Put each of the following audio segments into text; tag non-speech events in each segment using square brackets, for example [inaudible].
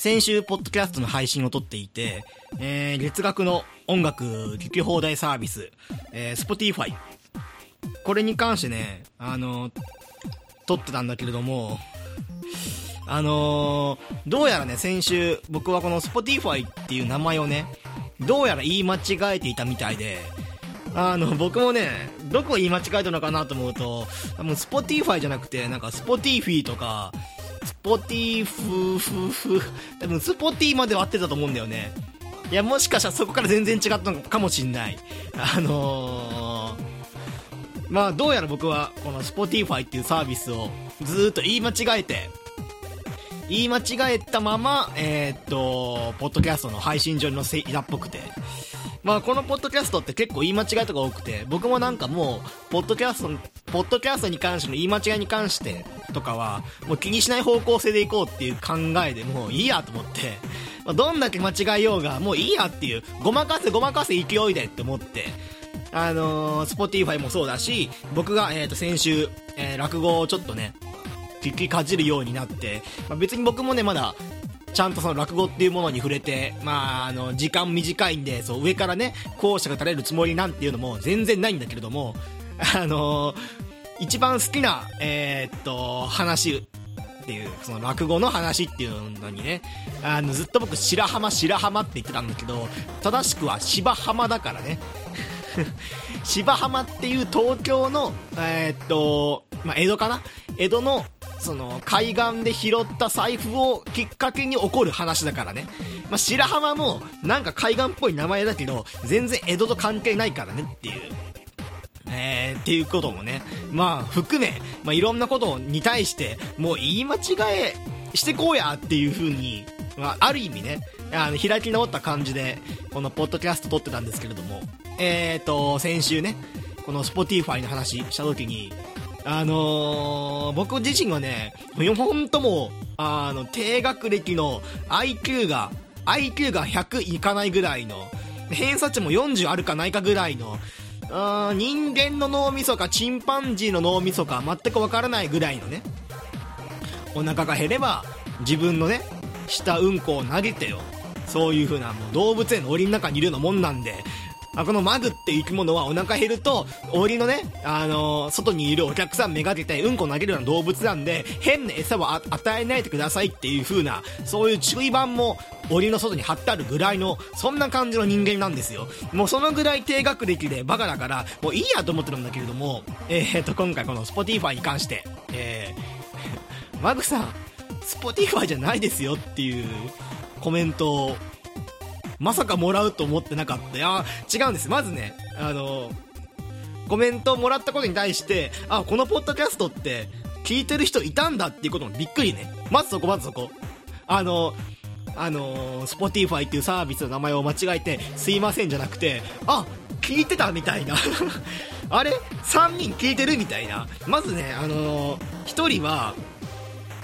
先週、ポッドキャストの配信を撮っていて、えー、月額の音楽聴き放題サービス、えー、Spotify。これに関してね、あの、撮ってたんだけれども、あのー、どうやらね、先週、僕はこの Spotify っていう名前をね、どうやら言い間違えていたみたいで、あの、僕もね、どこ言い間違えたのかなと思うと、多分 Spotify じゃなくて、なんか Spotify とか、スポティフーフーフ、多分スポティーまで割ってたと思うんだよね。いや、もしかしたらそこから全然違ったのかもしんない。あのー、まあ、どうやら僕は、この Spotify っていうサービスをずーっと言い間違えて、言い間違えたまま、えー、っと、ポッドキャストの配信上に載せいたっぽくて。まあ、このポッドキャストって結構言い間違いとか多くて、僕もなんかもう、ポッドキャスト、ポッドキャストに関しての言い間違いに関してとかは、もう気にしない方向性でいこうっていう考えでもういいやと思って、まあ、どんだけ間違えようが、もういいやっていう、ごまかせごまかせ勢いでって思って、あのー、Spotify もそうだし、僕が、えっ、ー、と、先週、えー、落語をちょっとね、聞きかじるようになって、まあ、別に僕もね、まだ、ちゃんとその落語っていうものに触れて、まあ、あの、時間短いんで、そう、上からね、校舎が垂れるつもりなんていうのも全然ないんだけれども、あのー、一番好きな、えー、っと、話っていう、その落語の話っていうのにね、あの、ずっと僕、白浜白浜って言ってたんだけど、正しくは芝浜だからね。[laughs] 芝浜っていう東京の、えー、っと、まあ、江戸かな？江戸のその、海岸で拾った財布をきっかけに起こる話だからね。まあ、白浜も、なんか海岸っぽい名前だけど、全然江戸と関係ないからねっていう。えー、っていうこともね、まあ、含め、まあ、いろんなことに対して、もう言い間違えしてこうやっていう風に、まあ、ある意味ね、あの、開き直った感じで、このポッドキャスト撮ってたんですけれども、えーと、先週ね、この Spotify の話した時に、あのー、僕自身はね、ほんとも、あの、低学歴の IQ が、IQ が100いかないぐらいの、偏差値も40あるかないかぐらいの、あ人間の脳みそかチンパンジーの脳みそか全くわからないぐらいのね、お腹が減れば自分のね、下うんこを投げてよ。そういう風なもう動物園の檻の中にいるようなもんなんで、あこのマグって生き物はお腹減ると、檻のね、あのー、外にいるお客さんめがけてうんこ投げるような動物なんで、変な餌を与えないでくださいっていう風な、そういう注意板も檻の外に貼ってあるぐらいの、そんな感じの人間なんですよ。もうそのぐらい低学歴でバカだから、もういいやと思ってるんだけれども、えー、っと、今回この Spotify に関して、えー、マグさん、Spotify じゃないですよっていうコメントをまさかもらうと思ってなかった。いや、違うんです。まずね、あの、コメントをもらったことに対して、あ、このポッドキャストって、聞いてる人いたんだっていうこともびっくりね。まずそこ、まずそこ。あの、あの、Spotify っていうサービスの名前を間違えて、すいませんじゃなくて、あ、聞いてたみたいな。[laughs] あれ ?3 人聞いてるみたいな。まずね、あの1人は、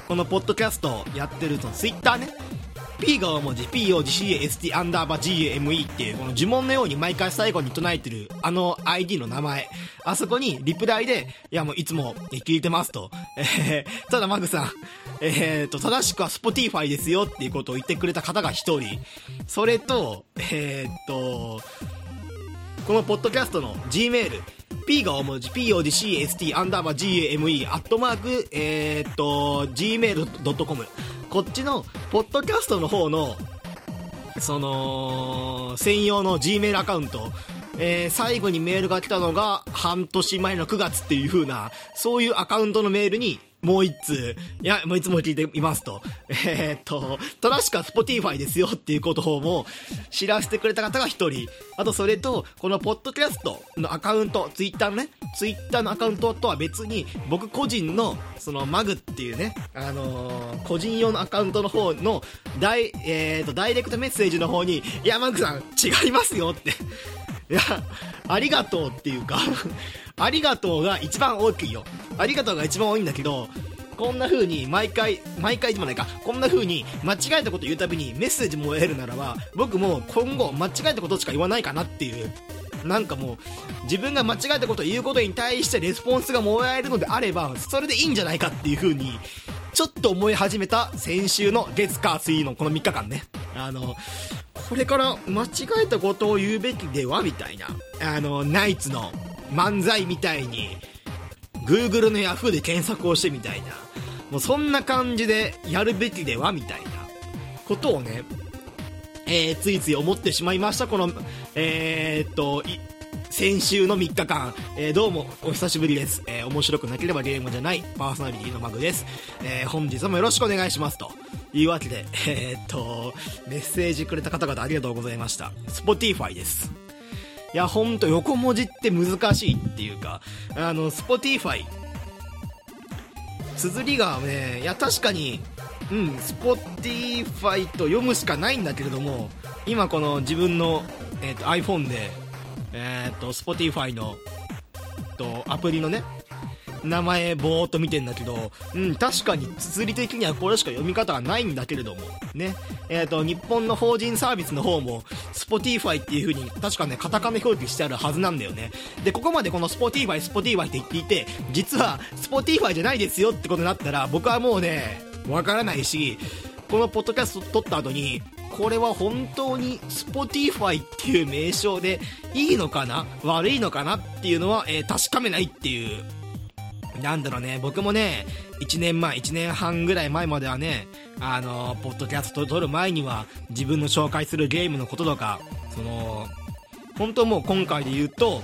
このポッドキャストやってると、Twitter ね。P が大文字 POGCAST アンダーバー GAME っていうこの呪文のように毎回最後に唱えてるあの ID の名前。あそこにリプライでいやもういつも聞いてますと、えー、ただマグさん。えーと正しくは Spotify ですよっていうことを言ってくれた方が一人。それとえー、っとこのポッドキャストの Gmail P が大文字 PODCST アンダーバー GAME アットマークえ、っと gmail.com こっちの、ポッドキャストの方の、その、専用の Gmail アカウント、えー、最後にメールが来たのが半年前の9月っていう風な、そういうアカウントのメールにもう一通、いや、もういつも聞いていますと。えー、っと、正しくは Spotify ですよっていうことをも知らせてくれた方が一人。あとそれと、このポッドキャストのアカウント、Twitter のね、Twitter のアカウントとは別に、僕個人の、そのマグっていうね、あのー、個人用のアカウントの方の、ダイ、えー、っと、ダイレクトメッセージの方に、いや、マグさん、違いますよって。いや、ありがとうっていうか [laughs] ありがとうが一番大きいよ。ありがとうが一番多いんだけど、こんな風に毎回、毎回でもないか、こんな風に間違えたこと言うたびにメッセージも得るならば、僕も今後間違えたことしか言わないかなっていう。なんかもう、自分が間違えたことを言うことに対してレスポンスがもらえるのであれば、それでいいんじゃないかっていう風に、ちょっと思い始めた先週の月火水のこの3日間ね。あの、これから間違えたことを言うべきではみたいな。あの、ナイツの漫才みたいに、Google の Yahoo で検索をしてみたいな。もうそんな感じでやるべきではみたいなことをね、えー、ついつい思ってしまいました。この、えー、っと、先週の3日間、えー、どうもお久しぶりです。えー、面白くなければゲームじゃないパーソナリティのマグです。えー、本日もよろしくお願いします。というわけで、えー、っと、メッセージくれた方々ありがとうございました。Spotify です。いや、ほんと横文字って難しいっていうか、あの、Spotify、綴りがね、いや、確かに、うん、Spotify と読むしかないんだけれども、今この自分の、えーと、iPhone で、えーと、Spotify のとアプリのね、名前ぼーっと見てんだけど、うん、確かに綴り的にはこれしか読み方がないんだけれども、ね。えっ、ー、と、日本の法人サービスの方も、Spotify っていう風に、確かね、カタカナ表記してあるはずなんだよね。で、ここまでこの Spotify、Spotify って言っていて、実は Spotify じゃないですよってことになったら、僕はもうね、わからないし、このポッドキャスト撮った後に、これは本当に Spotify っていう名称でいいのかな？悪いのかなっていうのは、えー、確かめないっていう。なんだろうね、僕もね、1年前、1年半ぐらい前まではね、あのー、ポッドキャスト撮る前には自分の紹介するゲームのこととか、その、本当もう今回で言うと、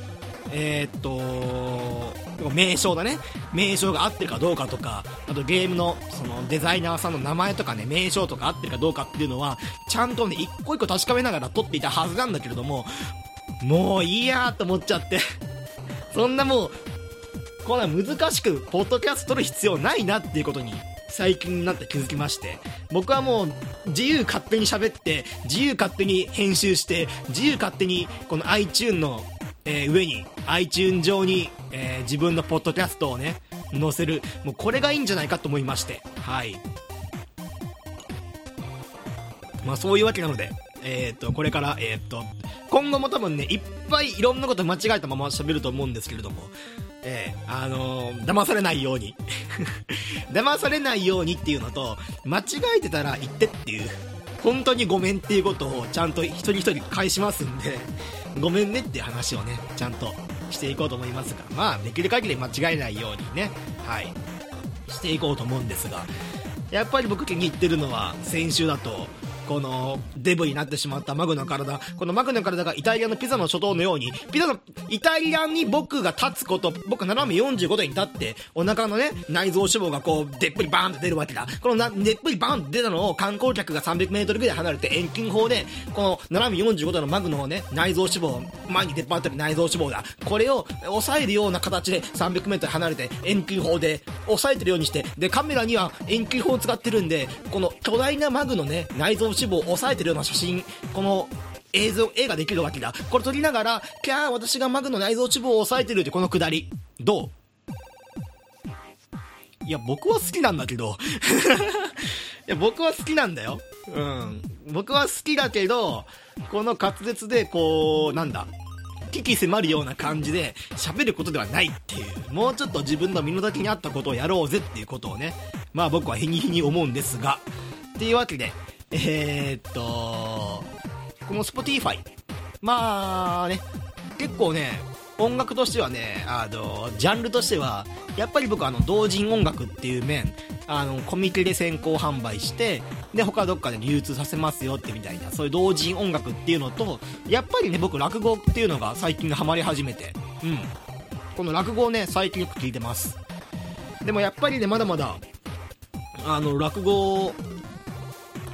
えー、っと、名称だね。名称が合ってるかどうかとか、あとゲームの、そのデザイナーさんの名前とかね、名称とか合ってるかどうかっていうのは、ちゃんとね、一個一個確かめながら撮っていたはずなんだけれども、もういいやーと思っちゃって。[laughs] そんなもう、こんな難しく、ポッドキャスト撮る必要ないなっていうことに、最近になって気づきまして、僕はもう、自由勝手に喋って、自由勝手に編集して、自由勝手に、この iTune のえー、上に iTunes 上に、えー、自分のポッドキャストをね載せる。もうこれがいいんじゃないかと思いまして。はい。まあそういうわけなのでえー、っとこれからえー、っと今後も多分ねいっぱいいろんなこと間違えたまま喋ると思うんですけれどもえー、あのー、騙されないように。[laughs] 騙されないようにっていうのと間違えてたら言ってっていう本当にごめんっていうことをちゃんと一人一人返しますんでごめんねって話をね、ちゃんとしていこうと思いますが、まあ、できる限り間違えないようにね、はい、していこうと思うんですが、やっぱり僕気に入ってるのは、先週だと、このデブになってしまったマグの体、このマグの体がイタリアのピザの初頭のように、ピザの、イタリアに僕が立つこと、僕斜め45度に立って、お腹のね、内臓脂肪がこう、でっぷりバーンと出るわけだ。このな、でっぷりバーンと出たのを観光客が300メートルぐらい離れて遠近法で、この斜め45度のマグのね、内臓脂肪、前に出っ張ってる内臓脂肪だ。これを抑えるような形で300メートル離れて遠近法で抑えてるようにして、で、カメラには遠近法を使ってるんで、この巨大なマグのね、内臓脂肪を抑えてるような写真、この映像、映画できるわけだ。これ撮りながら、キャー、私がマグの内臓脂肪を抑えてるってこのくだり。どういや、僕は好きなんだけど。いや、僕は好きなんだよ。うん。僕は好きだけど、この滑舌で、こう、なんだ。危機迫るような感じで喋ることではないっていう、もうちょっと自分の身の丈に合ったことをやろうぜっていうことをね、まあ僕は日に日に思うんですが、っていうわけで、えー、っと、この Spotify。まあね、結構ね、音楽としてはね、あの、ジャンルとしては、やっぱり僕あの、同人音楽っていう面、あの、コミケで先行販売して、で、他どっかで流通させますよってみたいな、そういう同人音楽っていうのと、やっぱりね、僕落語っていうのが最近ハマり始めて、うん。この落語をね、最近よく聞いてます。でもやっぱりね、まだまだ、あの、落語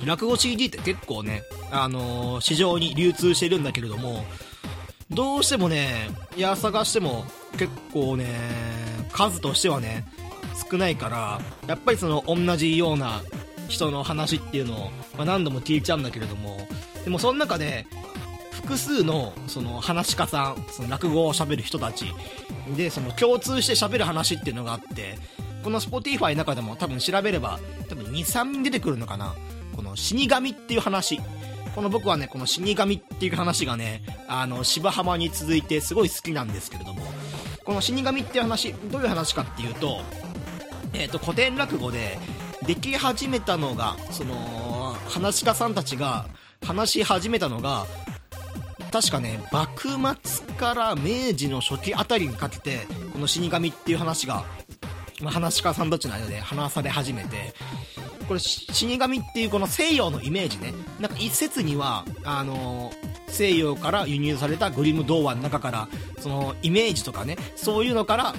落語 CD って結構ね、あのー、市場に流通してるんだけれども、どうしてもね、いや、探しても結構ね、数としてはね、少ないから、やっぱりその同じような人の話っていうのを、まあ、何度も聞いちゃうんだけれども、でもその中で、複数のその話し家さん、その落語を喋る人たちで、その共通して喋る話っていうのがあって、この Spotify の中でも多分調べれば、多分2、3人出てくるのかな。この死神っていう話。この僕はね、この死神っていう話がね、あの、芝浜に続いてすごい好きなんですけれども、この死神っていう話、どういう話かっていうと、えっ、ー、と、古典落語で、でき始めたのがその話し家さんたちが話し始めたのが確かね幕末から明治の初期あたりにかけてこの死神っていう話が、まあ、話し家さんたちの間で話され始めて。これ死神っていうこの西洋のイメージね。なんか一説にはあの西洋から輸入されたグリム童話の中からそのイメージとかねそういうのから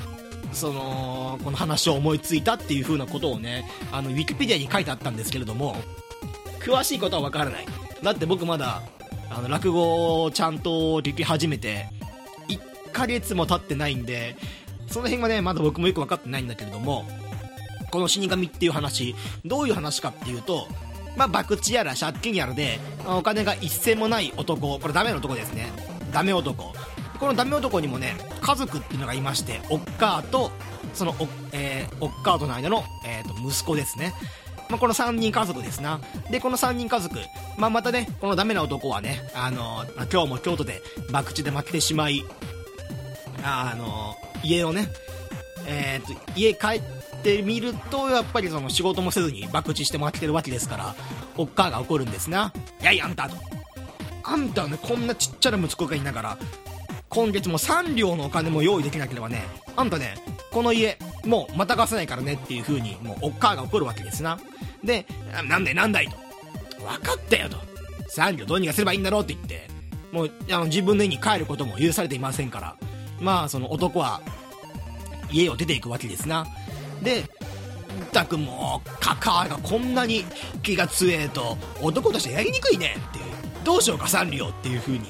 そのこの話を思いついたっていう風なことをねあのウィキペディアに書いてあったんですけれども詳しいことは分からない。だって僕まだあの落語をちゃんとでき始めて1ヶ月も経ってないんでその辺はねまだ僕もよく分かってないんだけれどもこの死神っていう話どういう話かっていうとまあ、博打やら借金やらでお金が一銭もない男これダメな男ですね。ダメ男。このダメ男にもね家族っていうのがいましておっかーとそのお,、えー、おっかーとの間の、えー、と息子ですね。まあ、この3人家族ですな。で、この3人家族、まあ、またね、このダメな男はね、あのー、今日も京都で博打で負けてしまい、あのー、家をね、えー、と、家帰ってみると、やっぱりその仕事もせずに博打してもらってるわけですから、おっかーが怒るんですな。やい、あんたと。あんたはね、こんなちっちゃな息子がいながら、今月も3両のお金も用意できなければね、あんたね、この家、もうまた貸せないからねっていう風に、もうおっかーが怒るわけですな。で、なんだいなんだいと。分かったよと。3両どうにかすればいいんだろうって言って、もうあの自分の家に帰ることも許されていませんから、まあその男は家を出ていくわけですな。でったくもうカカがこんなに気が強えと男としてやりにくいねっていう。どうしようかサンリオっていう風に。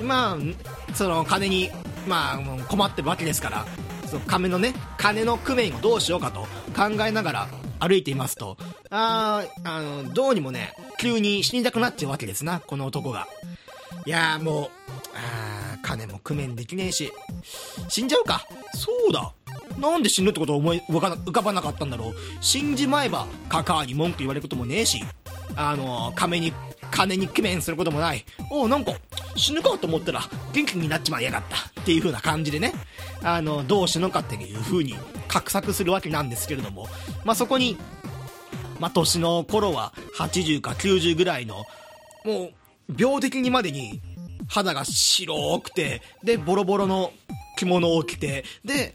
まあその金にまあ困ってるわけですから。その金のね金の工面をどうしようかと考えながら歩いていますと。ああのどうにもね急に死にたくなっちゃうわけですなこの男が。いやもうあ金も工面できねえし。死んじゃうか。そうだ。なんで死ぬってことを思い浮かばなかったんだろう。死んじまえばカカーに文句言われることもねえし。あの金に金に工面することもない。おおなんか死ぬかと思ったら元気になっちまいやがった。っていう風な感じでね。あのどう死ぬかっていう風に画策するわけなんですけれども。まあそこにまあ年の頃は80か90ぐらいのもう病的にまでに肌が白くてでボロボロの着物を着てで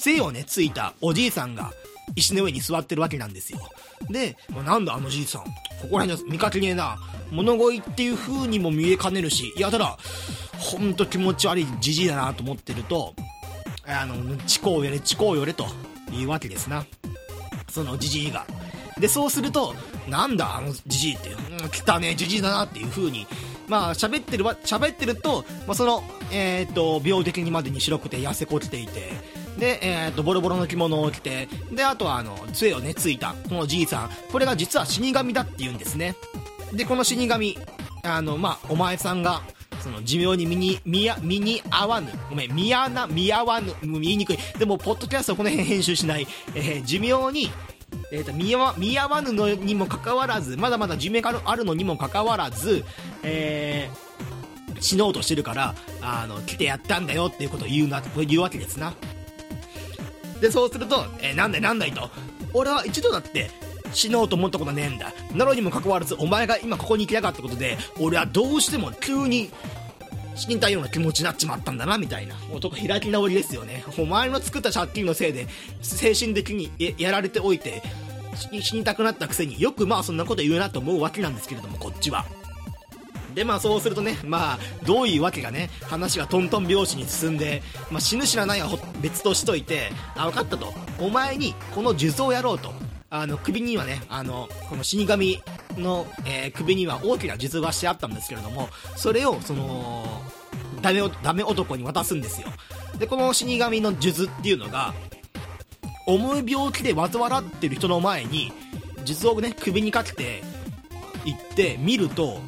杖をね、ついたおじいさんが石の上に座ってるわけなんですよ。で、なんだあのじいさん、ここら辺の見かけねえな。物乞いっていう風にも見えかねるし、いや、ただ、ほんと気持ち悪いじじいだなと思ってると、あの、チコを寄れ、チコを寄れというわけですな。そのじじいが。で、そうすると、なんだあのじじいって、うん、汚ねじじいだなっていう風に、まあ、喋ってるわ、喋ってると、まあ、その、えっ、と、病的にまでに白くて痩せこっていて、で、えー、っと、ボロボロの着物を着て、で、あとは、あの、杖をね、ついた、このじいさん。これが実は死神だって言うんですね。で、この死神、あの、まあ、お前さんが、その寿命に身に、見や、身に合わぬ。ごめん、見やな、見合わぬ。言いにくい。でも、ポッドキャストはこの辺編集しない。えー、寿命に、えーと、見合見合わぬのにもかかわらずまだまだ寿命があるのにもかかわらず、えー、死のうとしてるからあの来てやったんだよっていうことを言うな言うわけですなで、そうすると、えー、なんだいなんだいと。俺は一度だって死のうと思ったことはねえんだ。なのにもかかわらず、お前が今ここに来やがったことで、俺はどうしても急に死にたいような気持ちになっちまったんだな、みたいな。男開き直りですよね。お前の作った借金のせいで、精神的にやられておいて、死にたくなったくせによくまあそんなこと言うなと思うわけなんですけれども、こっちは。で、まあそうするとね、まあ、どういうわけがね、話がトントン拍子に進んで、まあ死ぬ知らないは別としといて、あ、分かったと。お前にこの術をやろうと。あの、首にはね、あの、この死神の、えー、首には大きな術がしてあったんですけれども、それを、その、ダメ、ダメ男に渡すんですよ。で、この死神の術っていうのが、重い病気で患ってる人の前に、術をね、首にかけて、行って見ると、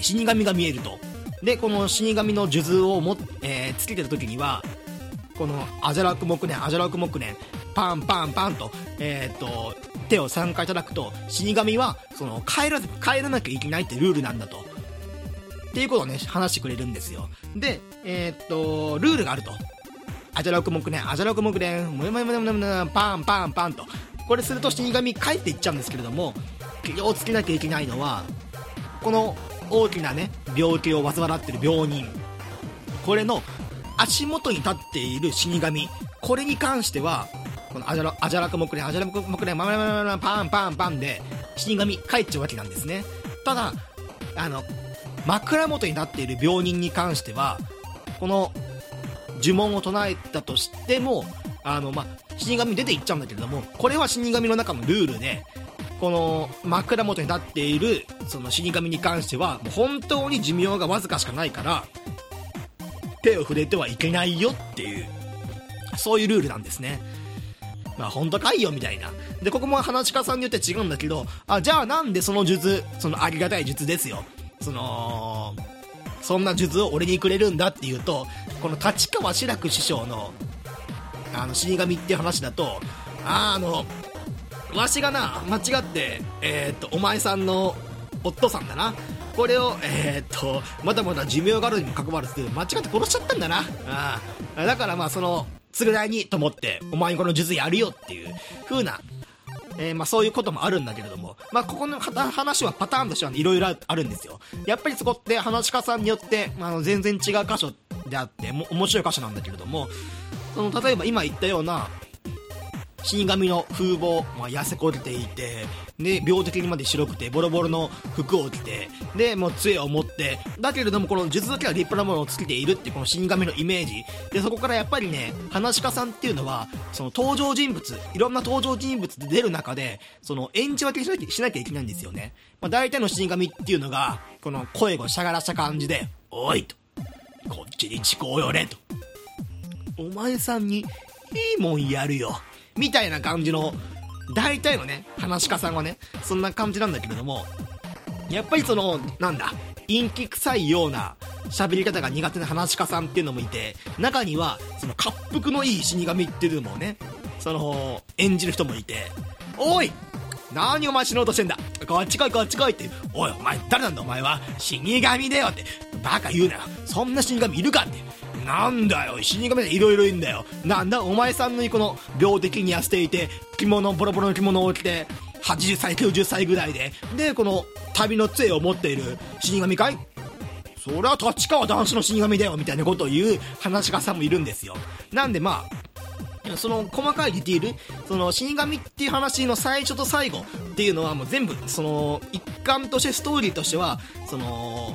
死神が見えると。で、この死神の数珠をも、えー、つけてる時には、このアジャラク木念、アジャラク木念、パンパンパンと、えー、っと、手を3回叩くと、死神は、その、帰らず、帰らなきゃいけないってルールなんだと。っていうことをね、話してくれるんですよ。で、えー、っと、ルールがあると。アジャラク木念、アジャラク木念、むむむむむむパンパンパンと。これすると死神帰っていっちゃうんですけれども気をつけなきゃいけないのはこの大きなね病気を患ってる病人これの足元に立っている死神これに関してはこのアジャラアジャラクモクレアジャラクモクレママママパンパンパンで死神帰っちゃうわけなんですね。ただあの枕元になっている病人に関してはこの呪文を唱えたとしてもあの、まあ、死神出ていっちゃうんだけれどもこれは死神の中のルールでこの枕元に立っているその死神に関してはもう本当に寿命がわずかしかないから手を触れてはいけないよっていうそういうルールなんですね。まあ本当かいよみたいな。でここも話し家さんによって違うんだけどあじゃあなんでその術そのありがたい術ですよ。そのそんな術を俺にくれるんだっていうとこの立川志らく師匠のあの死神っていう話だとああのわしがな間違ってえー、っとお前さんの夫さんだな。これをえー、っとまだまだ寿命があるにもかかわらず間違って殺しちゃったんだな。ああ。だからまあその償いにと思ってお前にこの術やるよっていう風なえー、まあそういうこともあるんだけれども、まあここの話はパターンとしてはいろいろあるんですよ。やっぱりそこって話し家さんによって、あの全然違う箇所であって、も面白い箇所なんだけれども、その例えば今言ったような、死神の風貌、まあ、痩せこれていて、で、病的にまで白くて、ボロボロの服を着て、で、もう杖を持って、だけれどもこの術だけは立派なものをつけているっていうこの死神のイメージ。で、そこからやっぱりね、話し家さんっていうのは、その登場人物、いろんな登場人物で出る中で、その演じ分けしなきゃしなきゃいけないんですよね。まあ、大体の死神っていうのが、この声をしゃがらした感じで、おいと、こっちに近こうよれと。お前さんに、いいもんやるよ。みたいな感じの、大体のね、話し家さんはね、そんな感じなんだけれども、やっぱりその、なんだ、陰気臭いような喋り方が苦手な話し家さんっていうのもいて、中には、その、滑腹のいい死神っていうのもね、その、演じる人もいて、おい何お前死のうとしてんだ？こっち来いこっち来いって、おいお前誰なんだ？お前は死神だよって、バカ言うなよ。そんな死神いるか？って。なんだよ、死神でいろいろいんだよ。なんだ、お前さんのこの、病的に痩せていて、着物、ボロボロの着物を着て、80歳、90歳ぐらいで、で、この、旅の杖を持っている死神かい？そりゃ立川男子の死神だよ、みたいなことを言う話し家さんもいるんですよ。なんでまあ、その細かいディティール、その死神っていう話の最初と最後っていうのはもう全部、その一環としてストーリーとしては、その、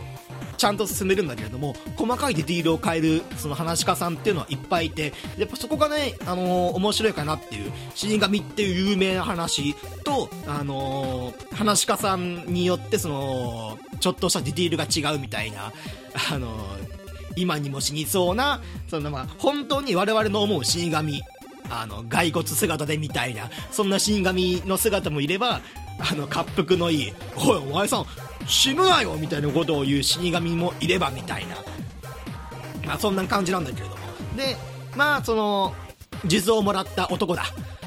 ちゃんと進めるんだけれども細かいディティールを変えるその話し家さんっていうのはいっぱいいてやっぱそこがね、あのー、面白いかなっていう死神っていう有名な話と、あのー、話し家さんによってそのちょっとしたディティールが違うみたいな、あのー今にも死にそうな、そのまあ、本当に我々の思う死神、あの、骸骨姿でみたいな、そんな死神の姿もいれば、あの、滑腹のいい、おい、お前さん、死ぬなよみたいなことを言う死神もいればみたいな、まあ、そんな感じなんだけれども。でまあその術をもらった男だ。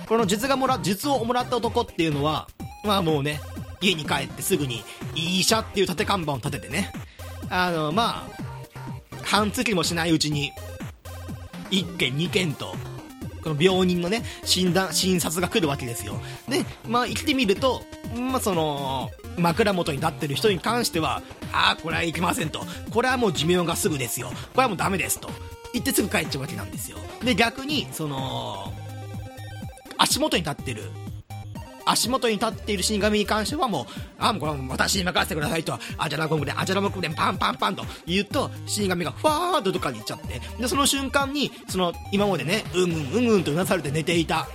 この術がもら術をもらった男っていうのはまあもうね家に帰ってすぐに「医者」っていう立て看板を立ててね。あのまあ半月もしないうちに1件2件とこの病人のね診断診察が来るわけですよ。でまあ生きてみるとまあその枕元に立ってる人に関しては、ああ、これはいけませんと。これはもう寿命がすぐですよ。これはもうダメですと。言ってすぐ帰っちゃうわけなんですよ。で、逆に、その、足元に立ってる、足元に立っている死神に関してはもう、あ、もうこれは私に任せてくださいと、あじゃらコングレン、あじゃらコングレン、パンパンパンと言うと、死神がファーッとどっかに行っちゃって、で、その瞬間に、その、今までね、うんうんうんうんとうなされて寝ていた、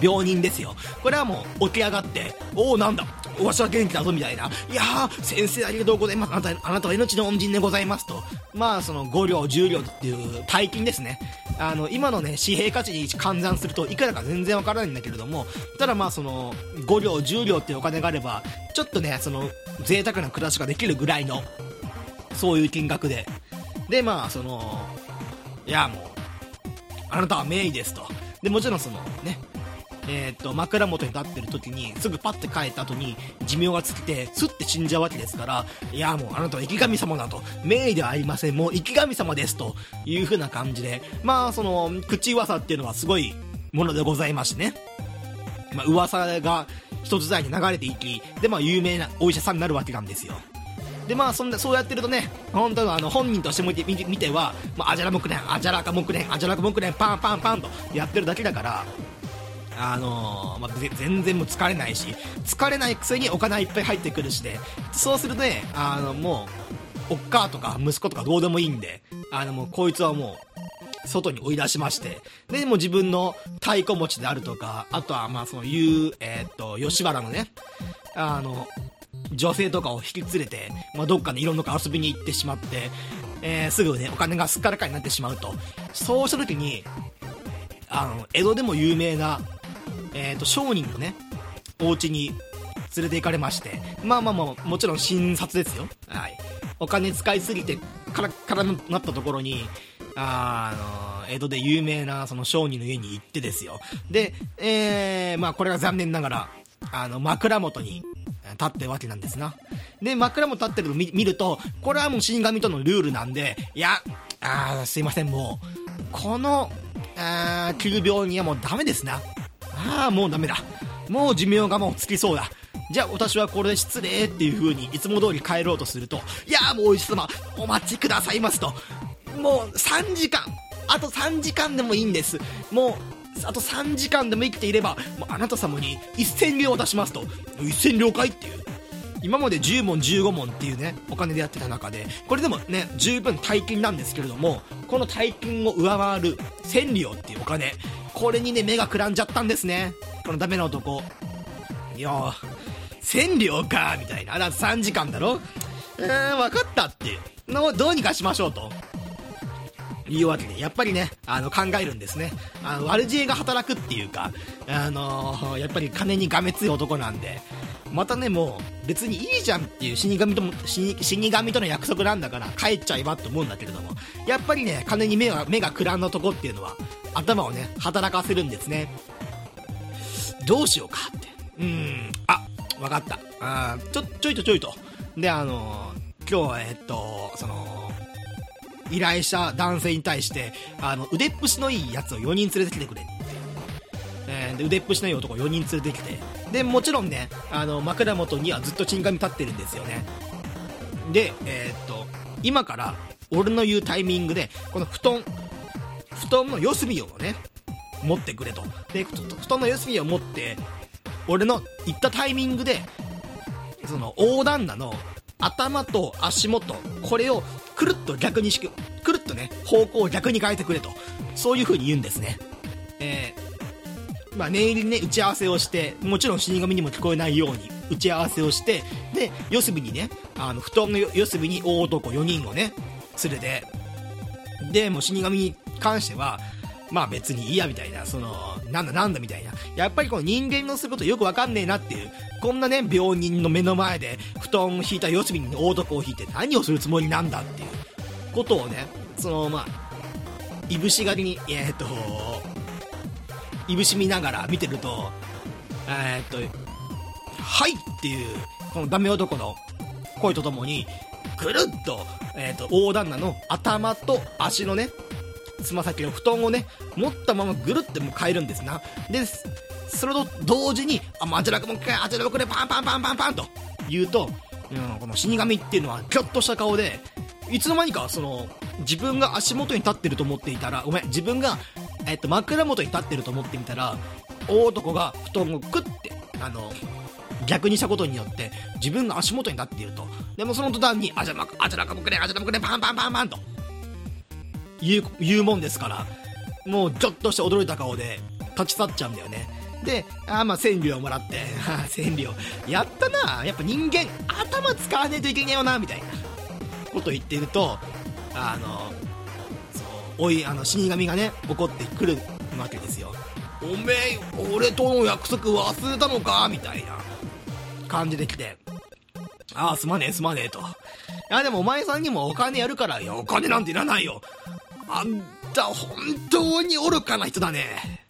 病人ですよ。これはもう起き上がって、おおなんだ、わしは元気だぞみたいな。いやー、先生ありがとうございます。あなた、あなたは命の恩人でございますと。まあ、その5両、10両っていう大金ですね。あの、今のね、紙幣価値に換算するといくらか全然わからないんだけれども、ただまあ、その、5両、10両っていうお金があれば、ちょっとね、その、贅沢な暮らしができるぐらいの、そういう金額で。で、まあ、その、いや、もう、あなたは名医ですと。で、もちろんその、ね、えー、っと、枕元に立ってる時に、すぐパッて帰った後に、寿命が尽きて、スッて死んじゃうわけですから、いや、もうあなたは生き神様だと。名医ではありません。もう生き神様です。という風な感じで、まあ、その、口噂っていうのはすごいものでございましてね。まあ、噂が一つ代に流れていき、で、まあ、有名なお医者さんになるわけなんですよ。で、まあ、そんな、そうやってるとね、本当のあの、本人として見て、見ては、まあ、あじゃらもくれん、あじゃらかもくれん、あじゃらかもくれん、パンパンパンとやってるだけだから、あのー、まあ、全然もう疲れないし、疲れないくせにお金いっぱい入ってくるしで、そうするとね、あの、もう、おっかとか息子とかどうでもいいんで、あの、もうこいつはもう、外に追い出しまして、で、もう自分の太鼓持ちであるとか、あとは、まあ、その、言う、えー、っと、吉原のね、あの、女性とかを引き連れて、まあ、どっかでいろんなとこ遊びに行ってしまって、えー、すぐね、お金がすっからかになってしまうと。そうした時に、あの、江戸でも有名な、えっ、ー、と、商人のね、お家に連れて行かれまして、まあまあまあ、もちろん診察ですよ。はい。お金使いすぎて、カラッカラになったところに、あの、江戸で有名なその商人の家に行ってですよ。で、えー、まあこれが残念ながら、あの、枕元に立ってるわけなんですな。で、枕元立ってるの見ると、これはもう死神とのルールなんで、いや、あすいません、もう、この、あ急病にはもうダメですな。ああ、もうダメだ。もう寿命がもうつきそうだ。じゃあ私はこれで失礼っていう風にいつも通り帰ろうとすると、いやもうお医者様、お待ちくださいますと。もう3時間、あと3時間でもいいんです。もう、あと3時間でも生きていれば、もうあなた様に1000両渡しますと。1000両かいっていう。今まで10問15問っていうね、お金でやってた中で、これでもね、十分大金なんですけれども、この大金を上回る千両っていうお金、これにね、目がくらんじゃったんですね。このダメな男。いや、千両か、みたいな。だ3時間だろうーん、分かったっていう。どうにかしましょうと。いうわけで、やっぱりね、あの、考えるんですね。あの、悪知恵が働くっていうか、あのー、やっぱり金にがめつい男なんで、またね、もう、別にいいじゃんっていう死神とも、死神との約束なんだから帰っちゃえばって思うんだけれども、やっぱりね、金に目が、目がくらんのとこっていうのは、頭をね、働かせるんですね。どうしようかって。うん、あ、わかった。あちょ、ちょいとちょいと。で、あのー、今日は、えっと、その、依頼者男性に対して、あの、腕っぷしのいいやつを4人連れてきてくれって。え、で腕っぷしのいい男4人連れてきて。で、もちろんね、あの、枕元にはずっとチンガミ立ってるんですよね。で、えー、っと、今から、俺の言うタイミングで、この布団、布団の四隅をね、持ってくれと。で、布団の四隅を持って、俺の行ったタイミングで、その、横断なの頭と足元、これをくるっと逆にしく、くるっとね、方向を逆に変えてくれと。そういう風に言うんですね。えー、まあ、念入りにね、打ち合わせをして、もちろん死神にも聞こえないように打ち合わせをして、で、四隅にね、あの、布団の四隅に大男4人をね、連れて、で、もう死神に関しては、まあ別にいいやみたいな、その、なんだなんだみたいな。やっぱりこの人間のすることよくわかんねえなっていう、こんなね、病人の目の前で布団を引いた四隅に大床を引いて何をするつもりなんだっていうことをね、その、まあ、いぶしがりに、えー、っと、いぶし見ながら見てると、えー、っと、はいっていう、このダメ男の声とともに、ぐるっと、えー、っと、大旦那の頭と足のね、つま先の布団をね、持ったままぐるってもう変えるんですな。で、それと同時に、あ、あちらくもう一回、あちらくれ、パンパンパンパンパンと言うと、うん、この死神っていうのは、ぎょっとした顔で、いつの間にか、その、自分が足元に立ってると思っていたら、ごめん、自分が、えっと、枕元に立ってると思ってみたら、大男が布団をクッて、あの、逆にしたことによって、自分が足元に立っていると。でもその途端に、あちらか、あちらかもくれ、あちらかもくれ、パンパンパンパンと。言う、言うもんですから、もうちょっとして驚いた顔で立ち去っちゃうんだよね。で、あまあ、千両もらって、千両。やったな。やっぱ人間、頭使わねえといけねえよな、みたいなこと言ってると、あの、おい、あの、死神がね、怒ってくるわけですよ。おめえ、俺との約束忘れたのかみたいな感じで来て、ああ、すまねえ、すまねえと。いや、でもお前さんにもお金やるから、いや、お金なんていらないよ。あんた、本当に愚かな人だね。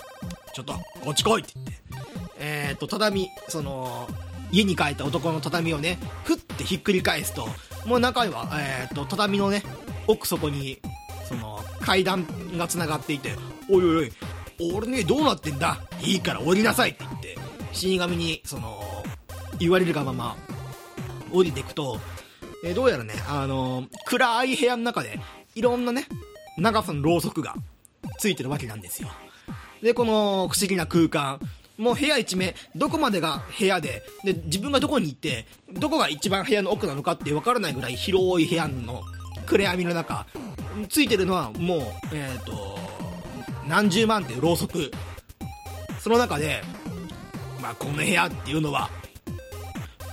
ちょっと、こっち来いって言って。えー、っと、畳、その、家に帰った男の畳をね、ふってひっくり返すと、もう中には、えー、っと、畳のね、奥底に、その、階段が繋がっていて、おいおいおい、俺ね、どうなってんだ？いいから降りなさいって言って、死神に、その、言われるがまま、降りていくと、えー、どうやらね、あのー、暗い部屋の中で、いろんなね、長さのろうそくがついてるわけなんですよ。で、この不思議な空間、もう部屋一面、どこまでが部屋で、で、自分がどこに行って、どこが一番部屋の奥なのかって分からないぐらい広い部屋の暗闇の中、ついてるのはもう、えっ、ー、と、何十万っていうろうそく。その中で、まあ、この部屋っていうのは、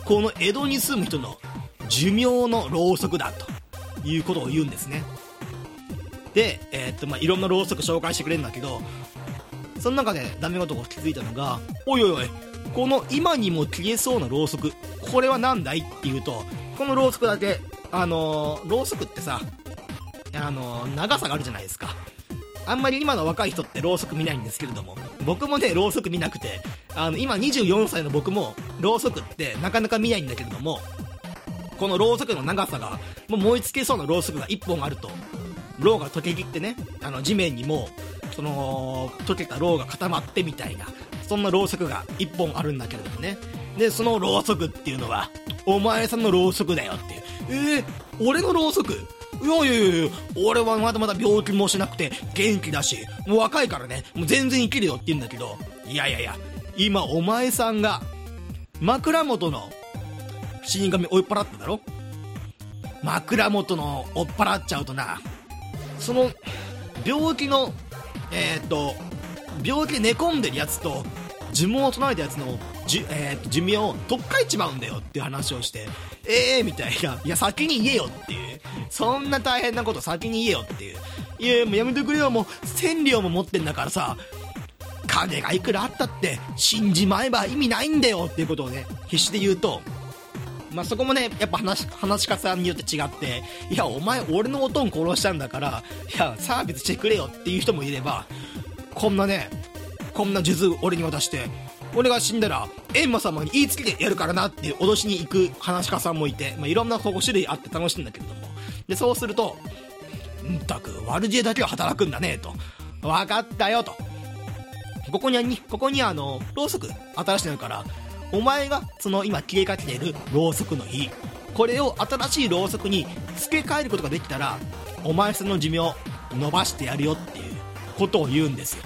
この江戸に住む人の寿命のろうそくだということを言うんですね。で、えー、っと、まあ、いろんなろうそく紹介してくれるんだけど、その中でダメ男が気づいたのが、おいおいおい、この今にも消えそうなろうそく、これは何だいっていうと、このろうそくだけ、あのー、ろうそくってさ、あの、長さがあるじゃないですか。あんまり今の若い人ってろうそく見ないんですけれども、僕もね、ろうそく見なくて、あの、今24歳の僕も、ろうそくってなかなか見ないんだけれども、このろうそくの長さが、もう燃え尽けそうなろうそくが1本あると、ろうが溶けきってね、あの、地面にも、その、溶けたろうが固まってみたいな、そんなろうそくが1本あるんだけれどもね。で、そのろうそくっていうのは、お前さんのろうそくだよっていう。えー、俺のろうそくいやいやいや俺はまだまだ病気もしなくて元気だし、もう若いからね、もう全然生きるよって言うんだけど、いやいやいや、今お前さんが、枕元の死神追っ払っただろ？枕元の追っ払っちゃうとな、その、病気の、えー、っと、病気で寝込んでるやつと、呪文を唱えたやつのじゅ、えー、寿命を取っかえちまうんだよっていう話をして、ええー、みたいな、いや、先に言えよっていう、そんな大変なこと先に言えよっていう、いや、もうやめてくれよ、もう、千両も持ってんだからさ、金がいくらあったって、死んじまえば意味ないんだよっていうことをね、必死で言うと、まあ、そこもね、やっぱ話、話し方によって違って、いや、お前、俺のおとん殺したんだから、いや、サービスしてくれよっていう人もいれば、こんなね、こんな数珠俺に渡して、俺が死んだら、閻魔様に言いつけてやるからなっていう脅しに行く話し家さんもいて、まあ、いろんな種類あって楽しいんだけれども。で、そうすると、んたく、悪知恵だけは働くんだね、と。分かったよ、と。ここに、ここにあの、ろうそく、新しいのから、お前が、その今消えかけているろうそくの火、これを新しいろうそくに付け替えることができたら、お前さんの寿命、伸ばしてやるよっていうことを言うんですよ。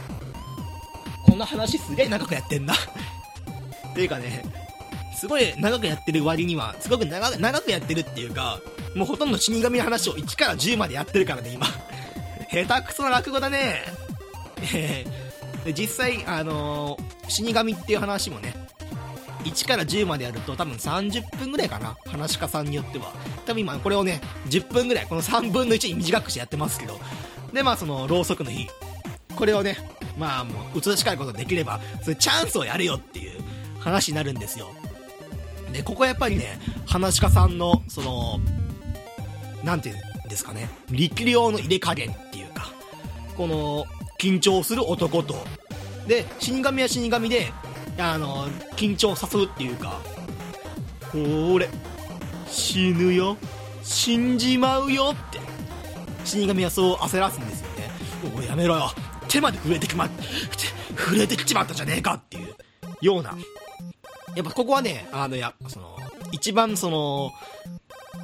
の話すげえ長くやってんな [laughs] っていうかね、すごい長くやってる割には、すごく長長くやってるっていうか、もうほとんど死神の話を1から10までやってるからね、今。[laughs] 下手くそな落語だね。[laughs] え、実際、あのー、死神っていう話もね、1から10までやると多分30分ぐらいかな。話し家さんによっては。多分今これをね、10分ぐらい、この3分の1に短くしてやってますけど。で、まあその、ろうそくの日。これをね、まあもう、移し替えることができれば、それチャンスをやるよっていう話になるんですよ。で、ここはやっぱりね、話し家さんの、その、なんていうんですかね、力量の入れ加減っていうか、この、緊張する男と、で、死神は死神で、あの、緊張さ誘うっていうか、これ、死ぬよ、死んじまうよって、死神はそう焦らすんですよね。おやめろよ、手まで震えてきま、震えてきちまったじゃねえかっていうような。やっぱここはね、あの、や、その、一番その、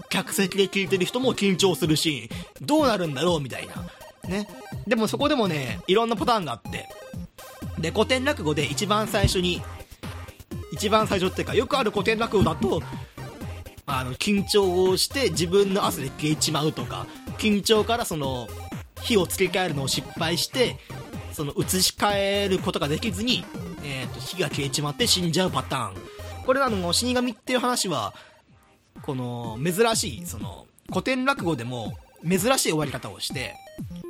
客席で聞いてる人も緊張するし、どうなるんだろうみたいな。ね。でもそこでもね、いろんなパターンがあって。で、古典落語で一番最初に、一番最初っていうか、よくある古典落語だと、あの、緊張をして自分の汗で消えちまうとか、緊張からその、火を付け替えるのを失敗して、その移し替えることができずに、えっ、ー、と、火が消えちまって死んじゃうパターン。これあの、死神っていう話は、この、珍しい、その、古典落語でも、珍しい終わり方をして、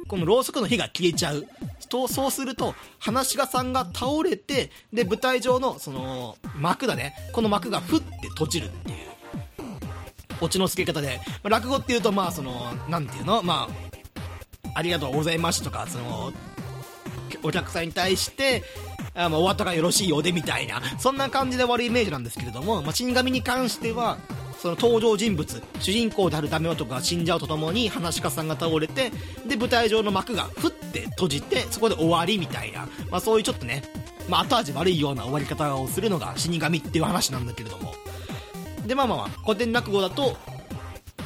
このろうそくの火が消えちゃう。と、そうすると、話し家さんが倒れて、で、舞台上の、その、幕だね。この幕がふって閉じるっていう。オチの付け方で。落語っていうと、まあ、その、なんていうの？まあ、ありがとうございますとか、その、お客さんに対して、あま、終わったからよろしいようでみたいな、そんな感じで終わるイメージなんですけれども、まあ、死神に関しては、その登場人物、主人公であるダメ男が死んじゃうとともに、話し家さんが倒れて、で、舞台上の幕がふって閉じて、そこで終わりみたいな、まあそういうちょっとね、まあ、後味悪いような終わり方をするのが死神っていう話なんだけれども。で、まあまあまあ、古典落語だと、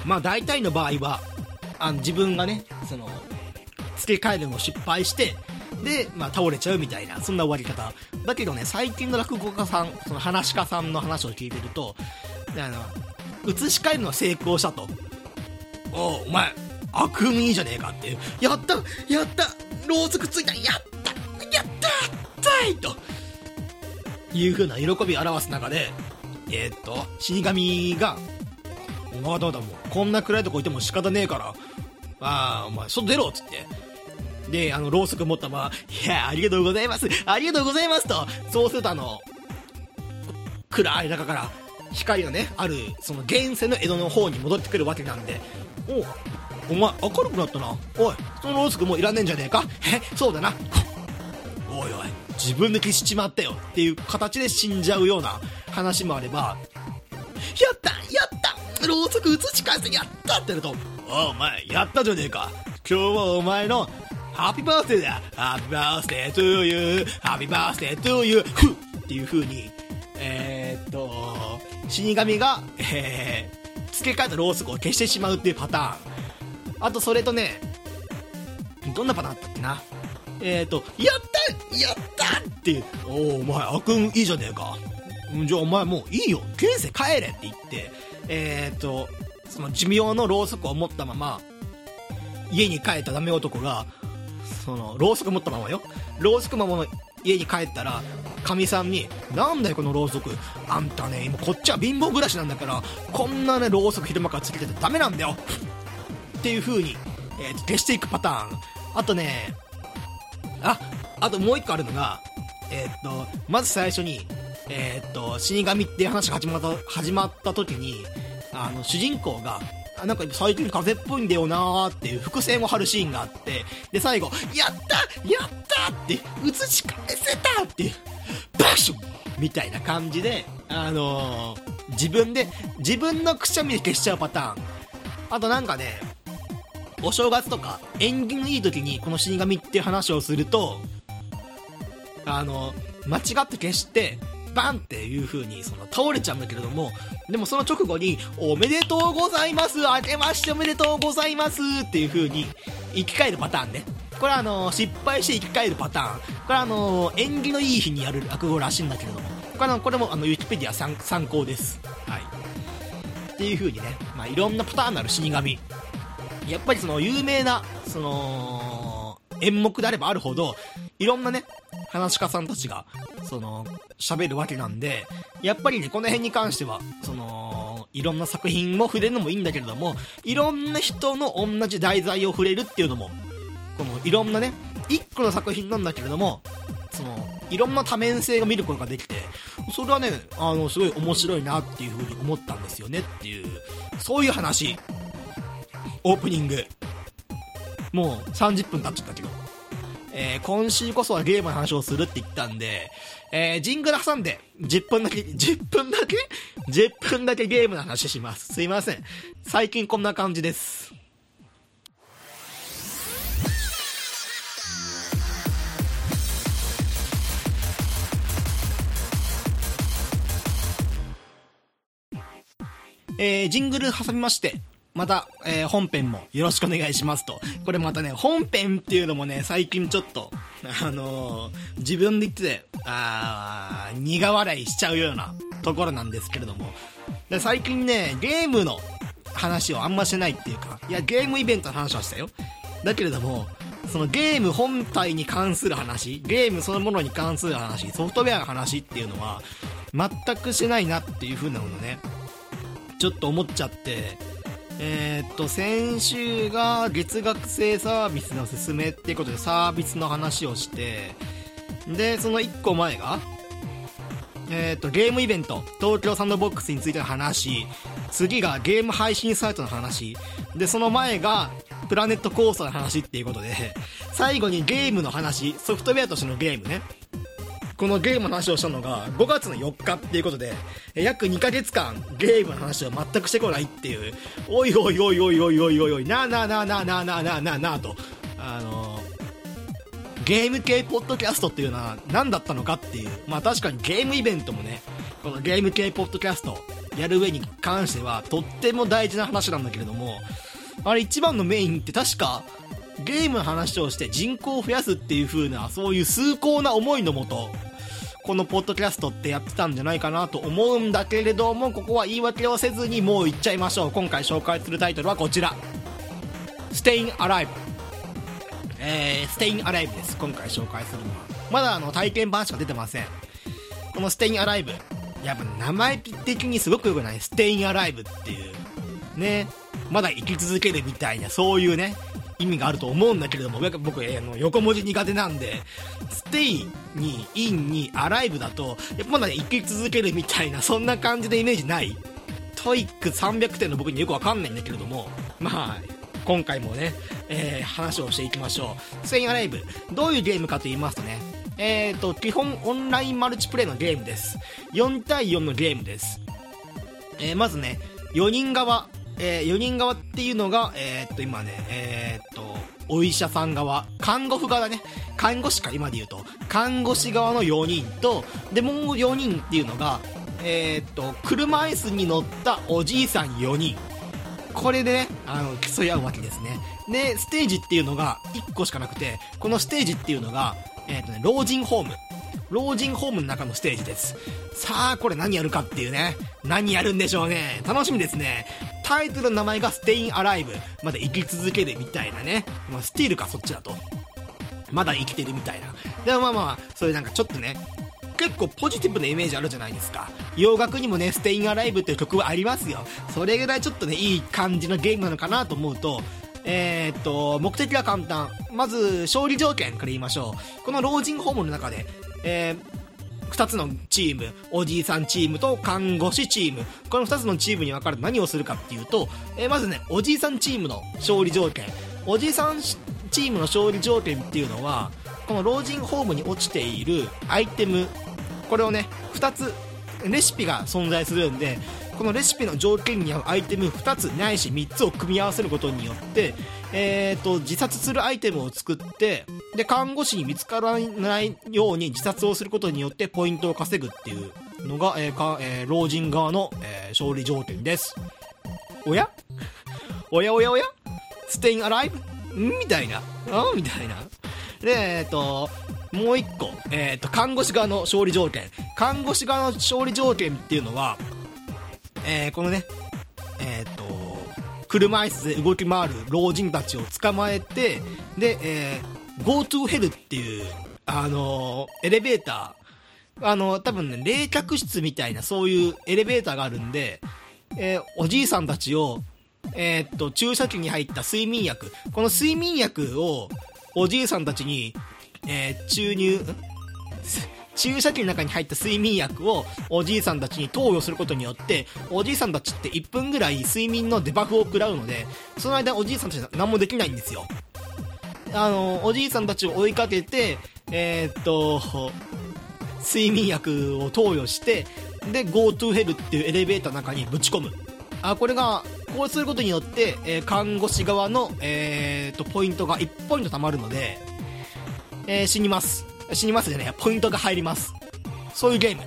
まあ大体の場合は、あの自分がね、その、付け替えるのを失敗して、で、まあ倒れちゃうみたいな、そんな終わり方。だけどね、最近の落語家さん、その話し家さんの話を聞いてると、あの、移し替えるのは成功したと。おお前、悪夢いいじゃねえかって。やったやったろうそくついたやったやったたいという風な喜びを表す中で、えー、っと、死神が、お前どうだもう、こんな暗いとこいても仕方ねえから、ああ、お前、外出ろっつって。で、あの、ろうそく持ったまま、いや、ありがとうございますありがとうございますと、そうするとあの、暗い中から、光がね、ある、その現世の江戸の方に戻ってくるわけなんで、おお前明るくなったな。おい、そのろうそくもういらねえんじゃねえかえ、そうだな。おいおい、自分で消しちまったよっていう形で死んじゃうような話もあれば、やったやったろうそく移し替えてやったってなると、おお前、やったじゃねえか。今日はお前のハッピーバースデーだ Happy birthday to you Happy birthday to you ふっていう風に、えー、っと、死神が、えー、付け替えたろうそくを消してしまうっていうパターン。あとそれとね、どんなパターンだったっけな？えっ、と、やったやったっていう、おお、お前、悪運いいじゃねえか。じゃあお前もういいよ、現世帰れって言って、えっ、と、その寿命のろうそくを持ったまま、家に帰ったダメ男が、その、ろうそく持ったままよ。ろうそくまま家に帰ったら、かみさんに、なんだよこのろうそく。あんたね、今こっちは貧乏暮らしなんだから、こんなね、ろうそく昼間からつけてたらダメなんだよ。っていう風に、えー、消していくパターン。あとね、あ、あともう一個あるのが、えー、っと、まず最初に、えー、っと、死神っていう話が始まった、始まった時に、あの、主人公が、なんか最近風邪っぽいんだよなーっていう伏線を張るシーンがあって、で、最後、やったやったって、映し返せたっていう、バシュみたいな感じで、あのー、自分で、自分のくしゃみで消しちゃうパターン。あとなんかね、お正月とか、縁起のいい時にこの死神っていう話をすると、あの、間違って消して、バンっていう風にその倒れちゃうんだけれども、でもその直後に、おめでとうございます明けましておめでとうございますっていう風に生き返るパターンね。これはあの、失敗して生き返るパターン。これはあの、縁起のいい日にやる落語らしいんだけれども、これこれもあの、ウィキペディア参参考です。はい。っていう風にね、まあ、いろんなパターンのある死神。やっぱりその有名な、その、演目であればあるほど、いろんなね、話し家さんたちが、その、喋るわけなんで、やっぱりね、この辺に関しては、その、いろんな作品も触れるのもいいんだけれども、いろんな人の同じ題材を触れるっていうのも、この、いろんなね、一個の作品なんだけれども、その、いろんな多面性が見ることができて、それはね、あの、すごい面白いなっていうふうに思ったんですよねっていう、そういう話オープニング。もう30分経っちゃったけど。えー、今週こそはゲームの話をするって言ったんで、えー、ジングル挟んで、10分だけ、[laughs] 10分だけ ?10 分だけゲームの話します。すいません。最近こんな感じです。えー、ジングル挟みまして、また、えー、本編もよろしくお願いしますと。これまたね、本編っていうのもね、最近ちょっと、あのー、自分で言ってて、あー、苦笑いしちゃうようなところなんですけれども。で最近ね、ゲームの話をあんましないっていうか、いや、ゲームイベントの話はしたよ。だけれども、そのゲーム本体に関する話、ゲームそのものに関する話、ソフトウェアの話っていうのは、全くしないなっていう風なものね、ちょっと思っちゃって、えー、っと、先週が月額制サービスの勧めっていうことでサービスの話をして、で、その1個前が、えー、っと、ゲームイベント、東京サンドボックスについての話、次がゲーム配信サイトの話、で、その前が、プラネットコースターの話っていうことで、最後にゲームの話、ソフトウェアとしてのゲームね。このゲームの話をしたのが5月の4日っていうことで、約2ヶ月間ゲームの話を全くしてこないっていう、おいおいおいおいおいおいおいおい、なあなあなあなあなあなあなあなあなあと、あのゲーム系ポッドキャストっていうのは何だったのかっていう。まあ確かにゲームイベントもね、このゲーム系ポッドキャストやる上に関してはとっても大事な話なんだけれども、あれ一番のメインって確かゲームの話をして人口を増やすっていう風な、そういう崇高な思いのもと、このポッドキャストってやってたんじゃないかなと思うんだけれども、ここは言い訳をせずにもう言っちゃいましょう。今回紹介するタイトルはこちら。Staying Alive。えー、Staying Alive です。今回紹介するのは。まだあの体験版しか出てません。この Staying Alive。やっぱ名前的にすごく良くない ?Staying Alive っていう。ね。まだ生き続けるみたいな、そういうね、意味があると思うんだけれども、僕、えー、の横文字苦手なんで、 stay に、 in に、 alive だと、やっぱまだね、生き続けるみたいな、そんな感じのイメージない TOEIC 300点の僕によくわかんないんだけれども、まあ、今回もね、えー、話をしていきましょう。 Stayin' Alive。どういうゲームかと言いますとね、えーと、基本オンラインマルチプレイのゲームです。4対4のゲームです。えー、まずね、4人側、えー、4人側っていうのが、えー、っと、今ね、えー、っと、お医者さん側、看護婦側だね、看護師か、今で言うと、看護師側の4人と、で、もう4人っていうのが、え、っと、車椅子に乗ったおじいさん4人。これでね、あの、競い合うわけですね。で、ステージっていうのが1個しかなくて、このステージっていうのが、えっとね、老人ホーム。老人ホームの中のステージです。さあ、これ何やるかっていうね。何やるんでしょうね。楽しみですね。タイトルの名前が Stay Alive まだ生き続けるみたいなね。まあ、スティールか、そっちだと。まだ生きてるみたいな。でもまあまあ、そういうなんかちょっとね、結構ポジティブなイメージあるじゃないですか。洋楽にもね、Staying Alive っていう曲はありますよ。それぐらいちょっとね、いい感じのゲームなのかなと思うと、えー、っと、目的は簡単。まず、勝利条件から言いましょう。この老人ホームの中で、えー、2つのチーム、おじいさんチームと看護師チーム、この2つのチームに分かれて何をするかっていうと、えー、まずね、おじいさんチームの勝利条件。おじいさんチームの勝利条件っていうのは、この老人ホームに落ちているアイテム、これをね、2つ、レシピが存在するんで、このレシピの条件に合うアイテム2つないし3つを組み合わせることによって、えーと、自殺するアイテムを作ってで看護師に見つからないように自殺をすることによってポイントを稼ぐっていうのが、えーかえー、老人側の、えー、勝利条件です。おや？[laughs] おやおやおや？ステインアライブみたいな。あ？みたいな。でえっ、ー、ともう一個、えっ、ー、と、看護師側の勝利条件。看護師側の勝利条件っていうのは、えー、このね、えっ、と、車椅子で動き回る老人たちを捕まえて、で、えー、GoTo Hell っていう、あのー、エレベーター、あのー、多分ね、冷却室みたいなそういうエレベーターがあるんで、えー、おじいさんたちを、えー、っと、注射器に入った睡眠薬、この睡眠薬をおじいさんたちに、えー、注入、注射器の中に入った睡眠薬をおじいさんたちに投与することによって、おじいさんたちって1分ぐらい睡眠のデバフを食らうので、その間おじいさんたちは何もできないんですよ。あの、おじいさんたちを追いかけて、えー、っと、睡眠薬を投与して、で、GoTo Hell っていうエレベーターの中にぶち込む。あ、これが、こうすることによって、えー、看護師側の、えー、と、ポイントが1ポイント貯まるので、えー、死にます。死にますでね、ポイントが入ります。そういうゲーム。